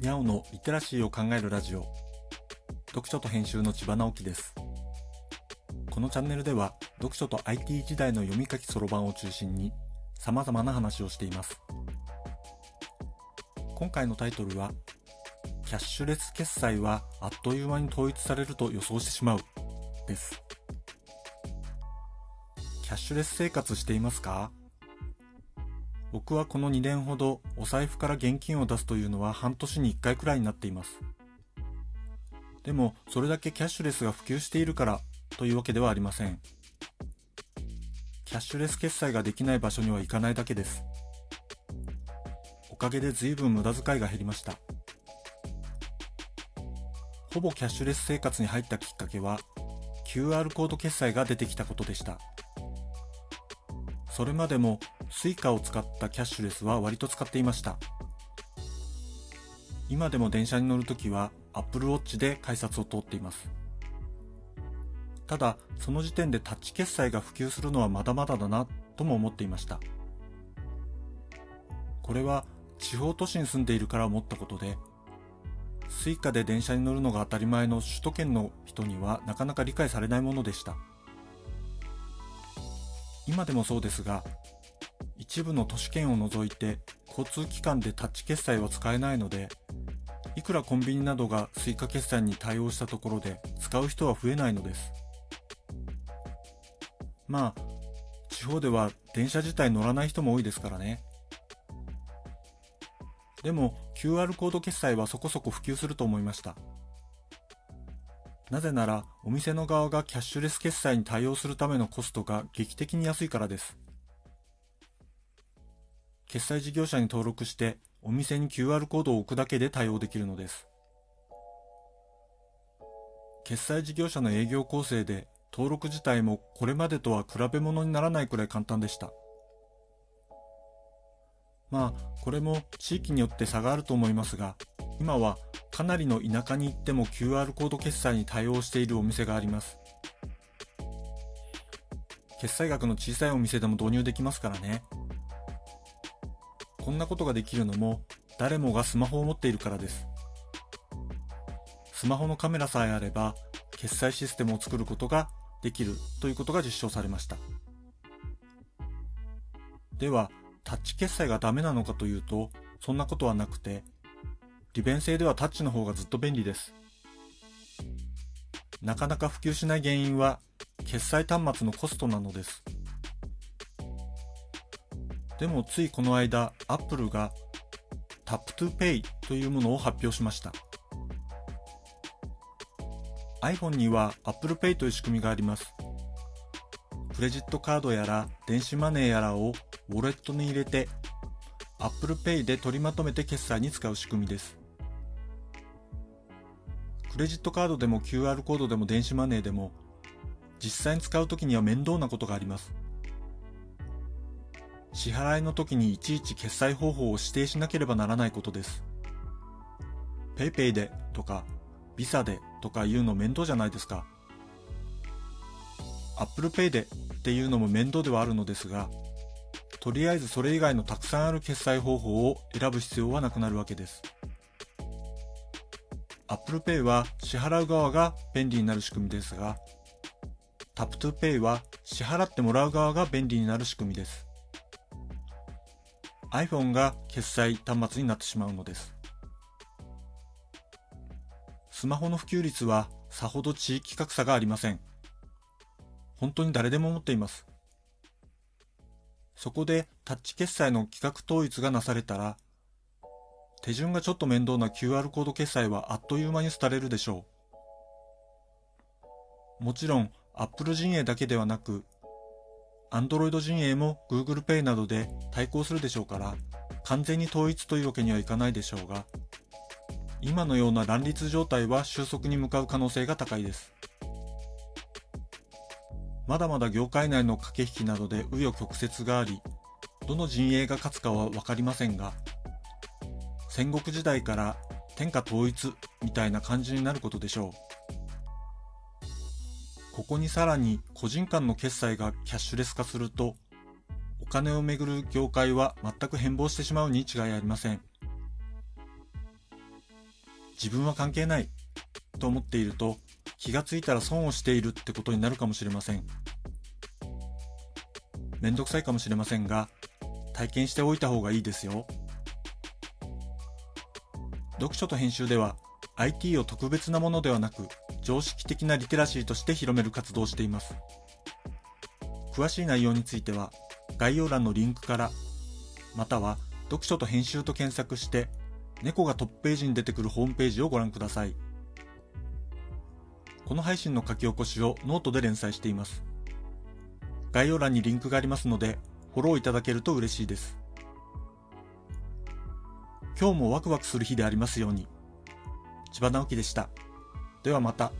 にゃおのリテラシーを考えるラジオ。読書と編集の千葉直樹です。このチャンネルでは読書と IT 時代の読み書きそろばんを中心に様々な話をしています。今回のタイトルはキャッシュレス決済はあっという間に統一されると予想してしまうです。キャッシュレス生活していますか？僕はこの2年ほどお財布から現金を出すというのは半年に1回くらいになっています。でもそれだけキャッシュレスが普及しているからというわけではありません。キャッシュレス決済ができない場所には行かないだけです。おかげで随分無駄遣いが減りました。ほぼキャッシュレス生活に入ったきっかけは QR コード決済が出てきたことでした。それまでも Suica を使ったキャッシュレスは割と使っていました。今でも電車に乗るときは Apple Watch で改札を通っています。ただ、その時点でタッチ決済が普及するのはまだまだだなとも思っていました。これは地方都市に住んでいるから思ったことで、Suica で電車に乗るのが当たり前の首都圏の人にはなかなか理解されないものでした。今でもそうですが、一部の都市圏を除いて交通機関でタッチ決済は使えないので、いくらコンビニなどが Suica 決済に対応したところで使う人は増えないのです。まあ、地方では電車自体乗らない人も多いですからね。でも QR コード決済はそこそこ普及すると思いました。なぜならお店の側がキャッシュレス決済に対応するためのコストが劇的に安いからです。決済事業者に登録してお店に QR コードを置くだけで対応できるのです。決済事業者の営業構成で登録自体もこれまでとは比べ物にならないくらい簡単でした。まあ、これも地域によって差があると思いますが、今はかなりの田舎に行っても QR コード決済に対応しているお店があります。決済額の小さいお店でも導入できますからね。こんなことができるのも誰もがスマホを持っているからです。スマホのカメラさえあれば決済システムを作ることができるということが実証されました。では、タッチ決済がダメなのかというと、そんなことはなくて、利便性ではタッチの方がずっと便利です。なかなか普及しない原因は、決済端末のコストなのです。でもついこの間、Apple が Tap to Pay というものを発表しました。iPhone には Apple Pay という仕組みがあります。クレジットカードやら電子マネーやらをウォレットに入れて Apple Pay で取りまとめて決済に使う仕組みです。クレジットカードでも QR コードでも電子マネーでも実際に使うときには面倒なことがあります。支払いの時にいちいち決済方法を指定しなければならないことです。PayPay でとか Visa でとかいうの面倒じゃないですか。Apple Pay でっていうのも面倒ではあるのですが、とりあえずそれ以外のたくさんある決済方法を選ぶ必要はなくなるわけです。Apple Pay は支払う側が便利になる仕組みですが、Tap to Pay は支払ってもらう側が便利になる仕組みです。iPhone が決済端末になってしまうのです。スマホの普及率はさほど地域格差がありません。本当に誰でも持っています。そこでタッチ決済の規格統一がなされたら、手順がちょっと面倒な QR コード決済はあっという間に廃れるでしょう。もちろん Apple 陣営だけではなく Android 陣営も Google Pay などで対抗するでしょうから、完全に統一というわけにはいかないでしょうが、今のような乱立状態は収束に向かう可能性が高いです。まだまだ業界内の駆け引きなどで紆余曲折があり、どの陣営が勝つかは分かりませんが、戦国時代から天下統一みたいな感じになることでしょう。ここにさらに個人間の決済がキャッシュレス化すると、お金をめぐる業界は全く変貌してしまうに違いありません。自分は関係ないと思っていると気がついたら損をしているってことになるかもしれません。めんどくさいかもしれませんが、体験しておいた方がいいですよ。読書と編集では IT を特別なものではなく常識的なリテラシーとして広める活動をしています。詳しい内容については概要欄のリンクからまたは読書と編集と検索して猫がトップページに出てくるホームページをご覧ください。この配信の書き起こしをノートで連載しています。概要欄にリンクがありますので、フォローいただけると嬉しいです。今日もワクワクする日でありますように。千葉直樹でした。ではまた。